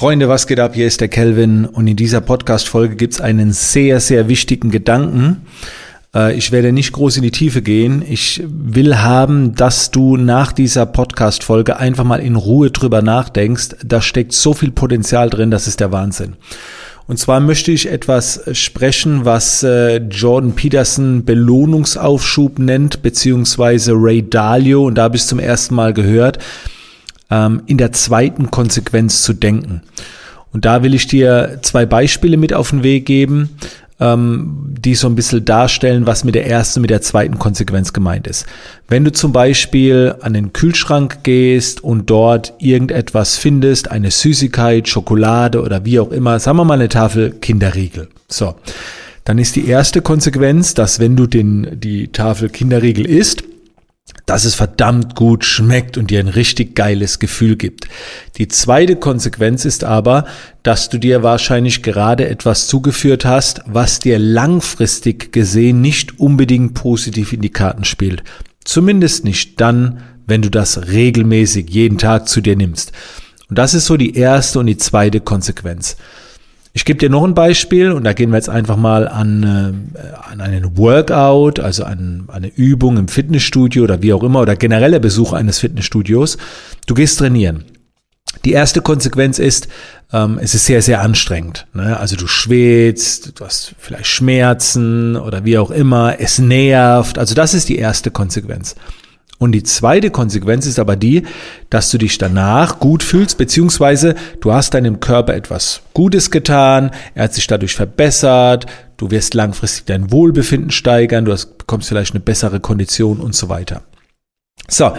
Freunde, was geht ab? Hier ist der Kelvin und in dieser Podcast-Folge gibt es einen sehr, sehr wichtigen Gedanken. Äh, ich werde nicht groß in die Tiefe gehen. Ich will haben, dass du nach dieser Podcast-Folge einfach mal in Ruhe drüber nachdenkst. Da steckt so viel Potenzial drin, das ist der Wahnsinn. Und zwar möchte ich etwas sprechen, was äh, Jordan Peterson Belohnungsaufschub nennt, beziehungsweise Ray Dalio, und da habe ich zum ersten Mal gehört ähm, in der zweiten Konsequenz zu denken. Und da will ich dir zwei Beispiele mit auf den Weg geben, ähm, die so ein bisschen darstellen, was mit der ersten, mit der zweiten Konsequenz gemeint ist. Wenn du zum Beispiel an den Kühlschrank gehst und dort irgendetwas findest, eine Süßigkeit, Schokolade oder wie auch immer, sagen wir mal eine Tafel Kinderriegel. So. Dann ist die erste Konsequenz, dass wenn du den, die Tafel Kinderriegel isst, dass es verdammt gut schmeckt und dir ein richtig geiles Gefühl gibt. Die zweite Konsequenz ist aber, dass du dir wahrscheinlich gerade etwas zugeführt hast, was dir langfristig gesehen nicht unbedingt positiv in die Karten spielt. Zumindest nicht dann, wenn du das regelmäßig jeden Tag zu dir nimmst. Und das ist so die erste und die zweite Konsequenz. Ich gebe dir noch ein Beispiel und da gehen wir jetzt einfach mal an, äh, an einen Workout, also an eine Übung im Fitnessstudio oder wie auch immer oder genereller Besuch eines Fitnessstudios. Du gehst trainieren. Die erste Konsequenz ist, ähm, es ist sehr, sehr anstrengend. Ne? Also du schwitzt, du hast vielleicht Schmerzen oder wie auch immer, es nervt. Also das ist die erste Konsequenz. Und die zweite Konsequenz ist aber die, dass du dich danach gut fühlst, beziehungsweise du hast deinem Körper etwas Gutes getan, er hat sich dadurch verbessert, du wirst langfristig dein Wohlbefinden steigern, du hast, bekommst vielleicht eine bessere Kondition und so weiter. So.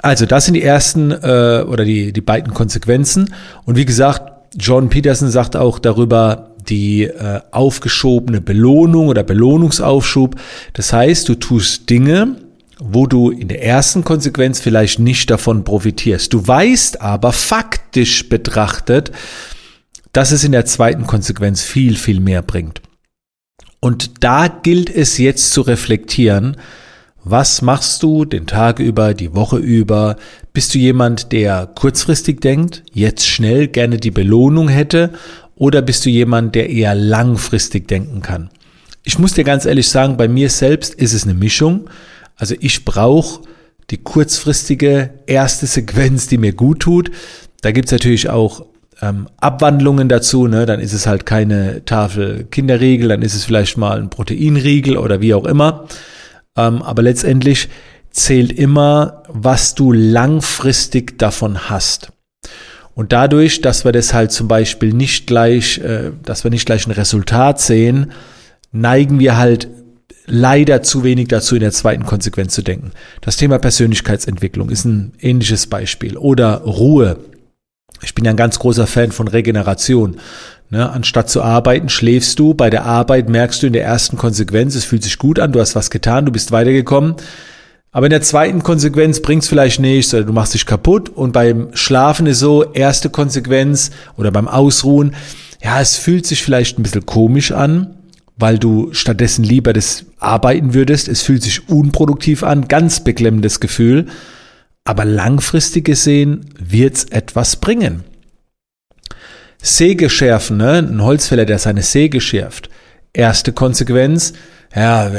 Also, das sind die ersten äh, oder die, die beiden Konsequenzen. Und wie gesagt, John Peterson sagt auch darüber, die äh, aufgeschobene Belohnung oder Belohnungsaufschub. Das heißt, du tust Dinge, wo du in der ersten Konsequenz vielleicht nicht davon profitierst. Du weißt aber faktisch betrachtet, dass es in der zweiten Konsequenz viel, viel mehr bringt. Und da gilt es jetzt zu reflektieren, was machst du den Tag über, die Woche über? Bist du jemand, der kurzfristig denkt, jetzt schnell gerne die Belohnung hätte? Oder bist du jemand, der eher langfristig denken kann? Ich muss dir ganz ehrlich sagen, bei mir selbst ist es eine Mischung. Also ich brauche die kurzfristige erste Sequenz, die mir gut tut. Da gibt's natürlich auch ähm, Abwandlungen dazu. Ne? Dann ist es halt keine Tafel Kinderriegel, dann ist es vielleicht mal ein Proteinriegel oder wie auch immer. Ähm, aber letztendlich zählt immer, was du langfristig davon hast. Und dadurch, dass wir das halt zum Beispiel nicht gleich, äh, dass wir nicht gleich ein Resultat sehen, neigen wir halt leider zu wenig dazu, in der zweiten Konsequenz zu denken. Das Thema Persönlichkeitsentwicklung ist ein ähnliches Beispiel. Oder Ruhe. Ich bin ja ein ganz großer Fan von Regeneration. Ne, anstatt zu arbeiten, schläfst du. Bei der Arbeit merkst du in der ersten Konsequenz, es fühlt sich gut an, du hast was getan, du bist weitergekommen. Aber in der zweiten Konsequenz bringt's vielleicht nichts oder du machst dich kaputt. Und beim Schlafen ist so, erste Konsequenz oder beim Ausruhen, ja, es fühlt sich vielleicht ein bisschen komisch an, weil du stattdessen lieber das arbeiten würdest. Es fühlt sich unproduktiv an, ganz beklemmendes Gefühl. Aber langfristig gesehen wird's etwas bringen. Säge schärfen, ne? ein Holzfäller, der seine Säge schärft. Erste Konsequenz, ja,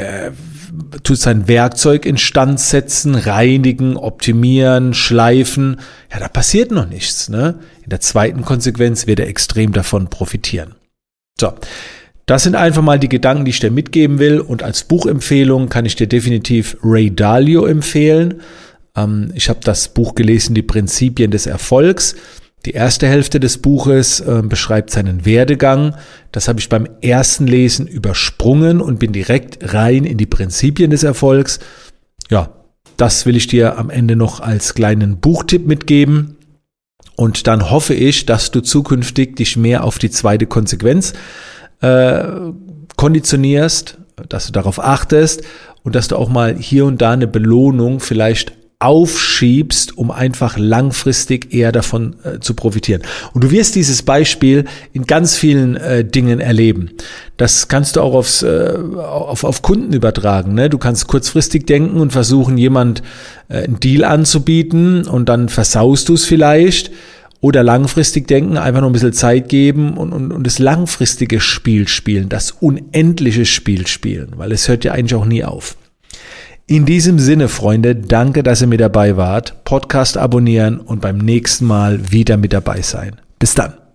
tut sein Werkzeug instand setzen, reinigen, optimieren, schleifen. Ja, da passiert noch nichts. Ne? In der zweiten Konsequenz wird er extrem davon profitieren. So, das sind einfach mal die Gedanken, die ich dir mitgeben will. Und als Buchempfehlung kann ich dir definitiv Ray Dalio empfehlen. Ähm, ich habe das Buch gelesen, Die Prinzipien des Erfolgs. Die erste Hälfte des Buches äh, beschreibt seinen Werdegang. Das habe ich beim ersten Lesen übersprungen und bin direkt rein in die Prinzipien des Erfolgs. Ja, das will ich dir am Ende noch als kleinen Buchtipp mitgeben. Und dann hoffe ich, dass du zukünftig dich mehr auf die zweite Konsequenz äh, konditionierst, dass du darauf achtest und dass du auch mal hier und da eine Belohnung vielleicht aufschiebst, um einfach langfristig eher davon äh, zu profitieren. Und du wirst dieses Beispiel in ganz vielen äh, Dingen erleben. Das kannst du auch aufs, äh, auf, auf Kunden übertragen. Ne? Du kannst kurzfristig denken und versuchen, jemand äh, einen Deal anzubieten und dann versaust du es vielleicht oder langfristig denken, einfach nur ein bisschen Zeit geben und, und, und das langfristige Spiel spielen, das unendliche Spiel spielen, weil es hört ja eigentlich auch nie auf. In diesem Sinne, Freunde, danke, dass ihr mit dabei wart. Podcast abonnieren und beim nächsten Mal wieder mit dabei sein. Bis dann.